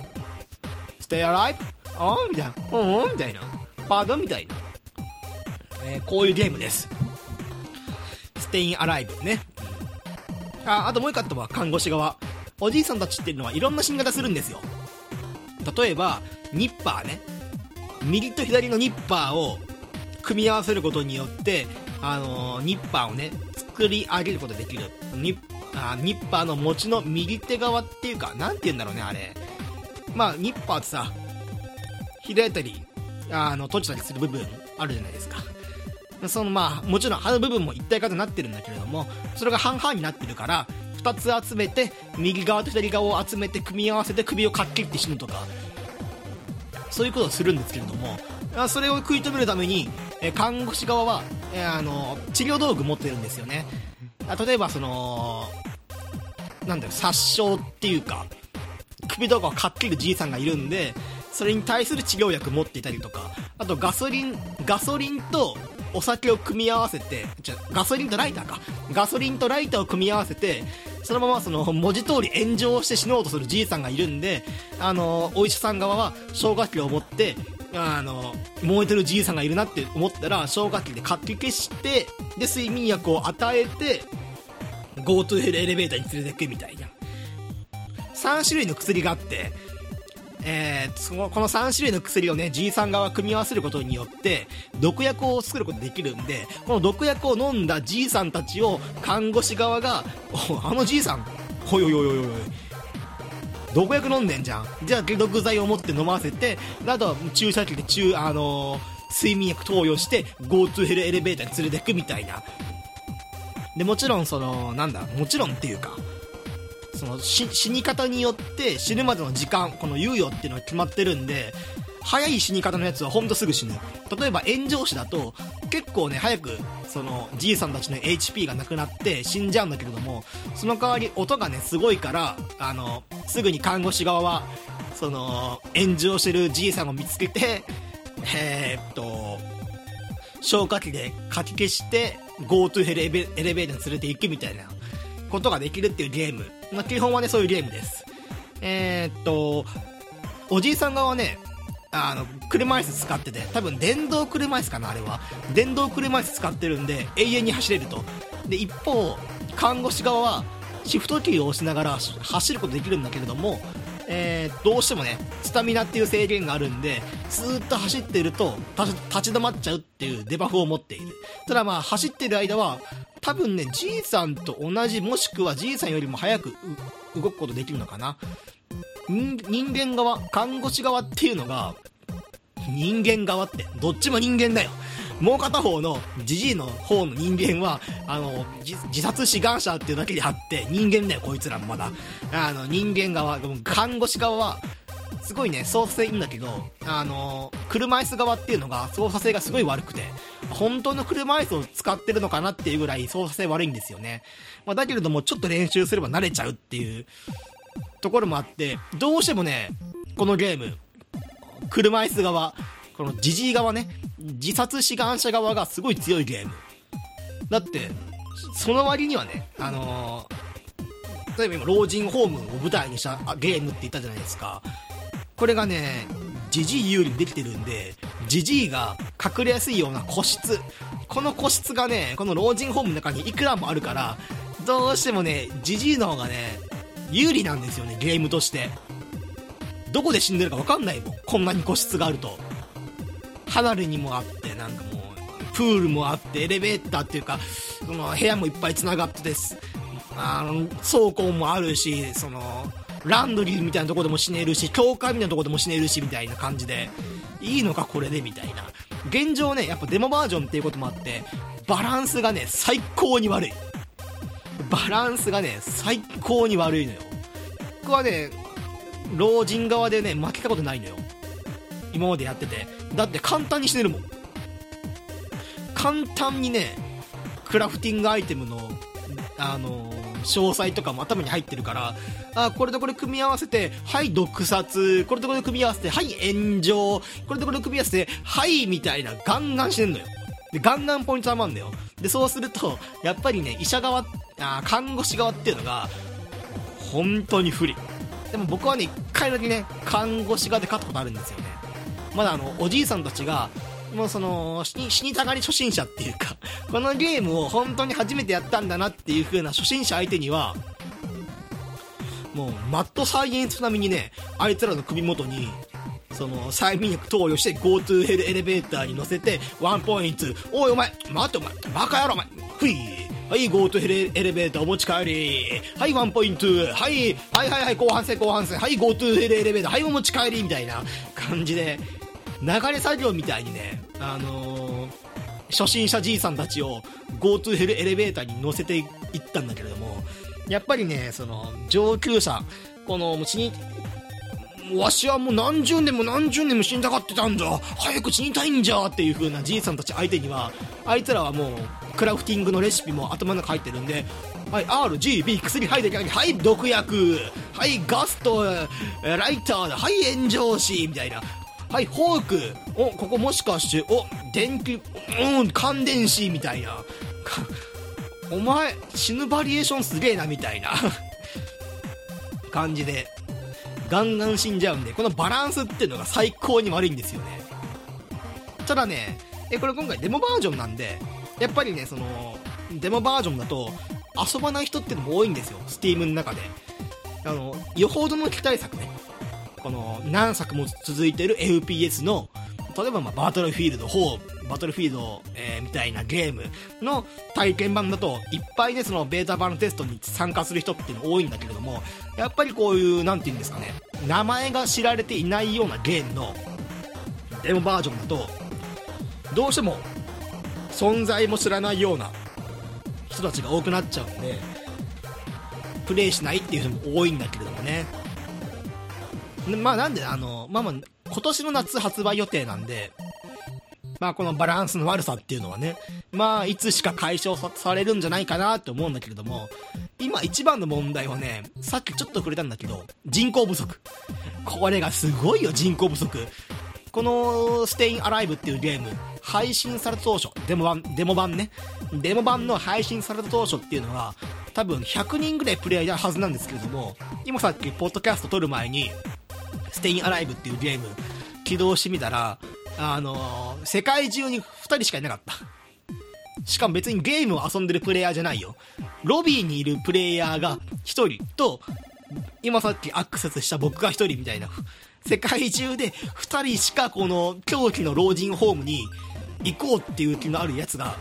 Stay alive? あみたいな。うんみたいな。パードみたいな。えー、こういうゲームです。stay in alive ね。あ、あともう一個は看護師側。おじいさんたちっていうのはいろんな死に方するんですよ。例えば、ニッパーね。右と左のニッパーを組み合わせることによって、あのー、ニッパーをね、作り上げることができる。ニッあニッパーの餅の右手側っていうか、なんて言うんだろうね、あれ。まあ、ニッパーってさ、開いたり、あの、閉じたりする部分あるじゃないですか。そのまあ、もちろん刃の部分も一体化となってるんだけれども、それが半々になってるから、2つ集めて、右側と左側を集めて組み合わせて首をかっきって死ぬとか、そういうことをするんですけれども、それを食い止めるために、え看護師側は、えあの、治療道具持ってるんですよね。例えばその、なんだろ殺傷っていうか、首とかをかっきるじいさんがいるんで、それに対する治療薬持っていたりとか、あとガソリン、ガソリンとお酒を組み合わせて、じゃガソリンとライターか。ガソリンとライターを組み合わせて、そのままその文字通り炎上して死のうとするじいさんがいるんで、あの、お医者さん側は消火器を持って、あの、燃えてるじいさんがいるなって思ったら、消火器でかき消して、で、睡眠薬を与えて、GoTo ヘルエレベーターに連れてくみたいな。3種類の薬があって、えー、そのこの3種類の薬をね、G さん側組み合わせることによって、毒薬を作ることができるんで、この毒薬を飲んだ G さんたちを看護師側が、あの G さん、ほいおいおいおいおい、毒薬飲んでんじゃん。じゃあ毒剤を持って飲ませて、あとは注射器で中、あのー、睡眠薬投与して GoTo ヘルエレベーターに連れてくみたいな。で、もちろんその、なんだ、もちろんっていうか、その死に方によって死ぬまでの時間この猶予っていうのは決まってるんで早い死に方のやつはほんとすぐ死ぬ。例えば炎上死だと結構ね早くそのじいさんたちの HP がなくなって死んじゃうんだけれどもその代わり音がねすごいからあのすぐに看護師側はその炎上してるじいさんを見つけてえー、っと消火器でかき消して GoTo エレベーターに連れて行くみたいなことができるっていうゲーム。まあ、基本はね、そういうゲームです。えー、っと、おじいさん側はね、あの、車椅子使ってて、多分電動車椅子かな、あれは。電動車椅子使ってるんで、永遠に走れると。で、一方、看護師側は、シフトキーを押しながら走ることできるんだけれども、えー、どうしてもね、スタミナっていう制限があるんで、ずーっと走っていると、立ち止まっちゃうっていうデバフを持っている。ただまあ、走ってる間は、多分ね、じいさんと同じ、もしくはじいさんよりも早く動くことできるのかな。人間側、看護師側っていうのが、人間側って、どっちも人間だよ。もう片方のじじいの方の人間は、あの、自殺志願者っていうだけであって、人間だよ、こいつらもまだ。あの、人間側、看護師側は、すごいね、操作性いいんだけど、あの車椅子側っていうのが操作性がすごい悪くて、本当の車椅子を使ってるのかなっていうぐらい操作性悪いんですよね。まあ、だけれども、ちょっと練習すれば慣れちゃうっていうところもあって、どうしてもね、このゲーム、車椅子側、このジジイ側ね、自殺志願者側がすごい強いゲーム。だって、その割にはね、あのー、例えば今、老人ホームを舞台にしたゲームって言ったじゃないですか。これがね、ジジイ有利にできてるんで、ジジイが隠れやすいような個室。この個室がね、この老人ホームの中にいくらもあるから、どうしてもね、ジジイの方がね、有利なんですよね、ゲームとして。どこで死んでるか分かんないもん。こんなに個室があると。離れにもあって、なんかもう、プールもあって、エレベーターっていうか、その部屋もいっぱい繋がってです。あの、倉庫もあるし、その、ランドリーみたいなとこでも死ねるし、教会みたいなとこでも死ねるし、みたいな感じで、いいのかこれで、みたいな。現状ね、やっぱデモバージョンっていうこともあって、バランスがね、最高に悪い。バランスがね、最高に悪いのよ。僕はね、老人側でね、負けたことないのよ。今までやってて。だって簡単に死ねるもん。簡単にね、クラフティングアイテムの、あの詳細とかも頭に入ってるから、あ、これとこれ組み合わせて、はい、毒殺、これとこれ組み合わせて、はい、炎上、これとこれ組み合わせて、はい、みたいな、ガンガンしてんのよ。で、ガンガンポイント余んだよ。で、そうすると、やっぱりね、医者側、あ看護師側っていうのが、本当に不利。でも僕はね、一回だけね、看護師側で勝ったことあるんですよね。まだあの、おじいさんたちが、もうその死に、死にたがり初心者っていうか、[laughs] このゲームを本当に初めてやったんだなっていう風な初心者相手には、もう、マッドサイエンス並みにね、あいつらの首元に、その、催眠薬投与して GoTo ヘルエレベーターに乗せて、ワンポイント、おいお前、待ってお前、バカ野郎お前、ふい、はい、GoTo ヘルエレベーターお持ち帰り、はい、ワンポイント、はい、はいはいはい、後半戦後半戦、はい、GoTo ヘルエレベーター、はい、お持ち帰り、みたいな感じで、流れ作業みたいにね、あのー、初心者じいさんたちを GoTo ヘルエレベーターに乗せていったんだけれども、やっぱりね、その、上級者、この、もう死に、わしはもう何十年も何十年も死にたがってたんじゃ早く死にたいんじゃっていう風なじいさんたち相手には、あいつらはもう、クラフティングのレシピも頭の中入ってるんで、はい、RGB 薬はい、できはい、毒薬、はい、ガスト、ライターだ、はい、炎上死、みたいな。はい、フォーク。お、ここもしかして、お、電気、うん、感電子みたいな。[laughs] お前死ぬバリエーションすげえなみたいな。[laughs] 感じで。ガンガン死んじゃうんでこのバランスっていうのが最高に悪いんですよね。ただねえこれ今回デモバージョンなんでやっぱりねそのデモバージョンだと遊ばない人ってのも多いんですよ。Steam の中で。あのよほどの期待作ね。この何作も続いてる FPS の例えば、まあ、バトルフィールド4、バトルフィールド、えー、みたいなゲームの体験版だと、いっぱいね、そのベータ版のテストに参加する人っていうの多いんだけれども、やっぱりこういう、なんて言うんですかね、名前が知られていないようなゲームのデモバージョンだと、どうしても存在も知らないような人たちが多くなっちゃうんで、プレイしないっていう人も多いんだけれどもね。まあなんで、あの、まあまあ、今年の夏発売予定なんで、まあこのバランスの悪さっていうのはね、まあいつしか解消されるんじゃないかなって思うんだけれども、今一番の問題はね、さっきちょっと触れたんだけど、人口不足。これがすごいよ、人口不足。このステインアライブっていうゲーム、配信された当初、デモ版、デモ版ね。デモ版の配信された当初っていうのは、多分100人ぐらいプレイヤーはずなんですけれども、今さっきポッドキャスト撮る前に、ステインアライブっていうゲーム起動してみたら、あのー、世界中に2人しかいなかった。しかも別にゲームを遊んでるプレイヤーじゃないよ。ロビーにいるプレイヤーが1人と、今さっきアクセスした僕が1人みたいな。世界中で2人しかこの狂気の老人ホームに行こうっていう気のあるやつが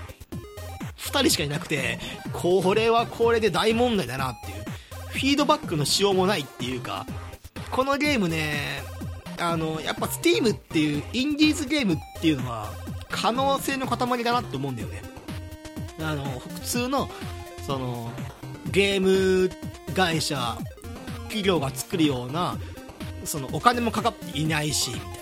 2人しかいなくて、これはこれで大問題だなっていう。フィードバックのしようもないっていうか、このゲームね、あの、やっぱ Steam っていうインディーズゲームっていうのは可能性の塊だなって思うんだよね。あの、普通の、その、ゲーム会社、企業が作るような、そのお金もかかっていないし、みたいな。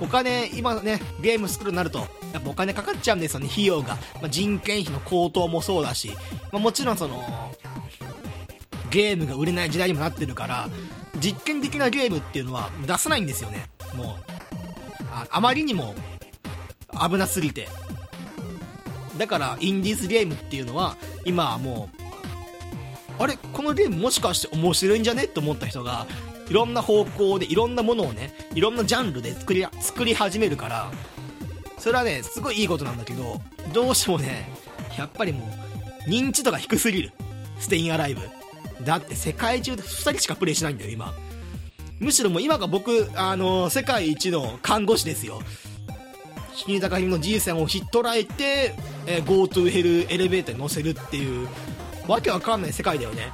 お金、今ね、ゲーム作るになると、やっぱお金かかっちゃうんですよね、費用が。まあ、人件費の高騰もそうだし、まあ、もちろんその、ゲームが売れない時代にもなってるから、実験的なゲームっていうのは出さないんですよね。もう、ああまりにも危なすぎて。だから、インディーズゲームっていうのは、今はもう、あれ？このゲームもしかして面白いんじゃね？って思った人が、いろんな方向でいろんなものをね、いろんなジャンルで作り、作り始めるから、それはね、すごいいいことなんだけど、どうしてもね、やっぱりもう、認知度が低すぎる。ステインアライブ。だって世界中で2人しかプレイしないんだよ、今。むしろもう今が僕、あのー、世界一の看護師ですよ。死に高ひのじいさんをひっ捕らえて、えー、GoTo ヘルエレベーターに乗せるっていう、わけわかんない世界だよね。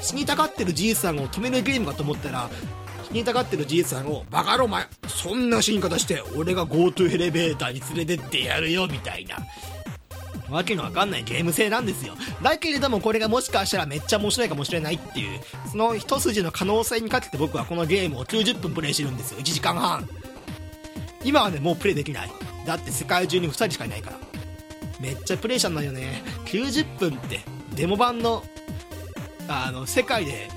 死にたがってるじいさんを止めるゲームかと思ったら、死にたがってるじいさんを、バカロマそんな死に方して、俺が GoTo エレベーターに連れてってやるよ、みたいな。わけのわかんないゲーム性なんですよ。だけれどもこれがもしかしたらめっちゃ面白いかもしれないっていう、その一筋の可能性にかけて僕はこのゲームを90分プレイしてるんですよ。1時間半。今はね、もうプレイできない。だって世界中に2人しかいないから。めっちゃプレイしたんだよね。90分って、デモ版の、あの、世界で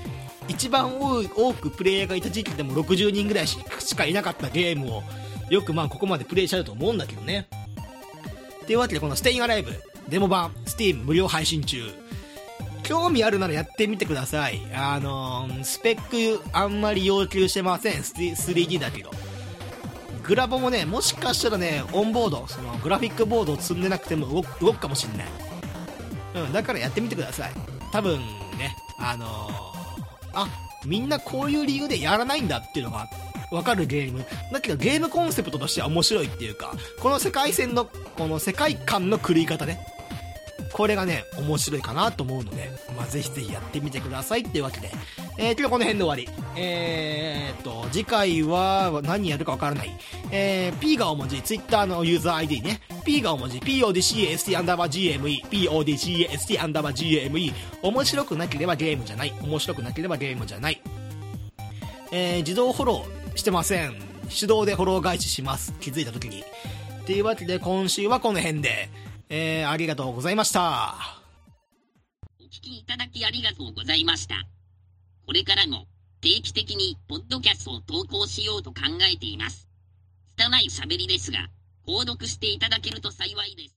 一番多くプレイヤーがいた時期でも60人ぐらいしかいなかったゲームを、よくまあここまでプレイしちゃうと思うんだけどね。というわけでこのステインアライブデモ版 Steam 無料配信中。興味あるならやってみてください。あのー、スペックあんまり要求してません。3D だけど。グラボもねもしかしたらねオンボードそのグラフィックボードを積んでなくても動く動くかもしんない。うんだからやってみてください。多分ねあのー、あみんなこういう理由でやらないんだっていうのがわかるゲーム。だけどゲームコンセプトとしては面白いっていうか、この世界線の、この世界観の狂い方ね。これがね、面白いかなと思うので、まあ、ぜひぜひやってみてくださいっていうわけで、えー、今日この辺で終わり。えー、っと、次回は何やるかわからない。えー、P が大文字、Twitter のユーザー ID ね。P が大文字、PODCAST アンダーバー GME、PODCAST アンダーバー GME。面白くなければゲームじゃない。面白くなければゲームじゃない。えー、自動フォロー、してません。手動でフォロー返しします。気づいた時に。というわけで今週はこの辺で、えー、ありがとうございました。お聞きいただきありがとうございました。これからも定期的にポッドキャストを投稿しようと考えています。拙い喋りですが、購読していただけると幸いです。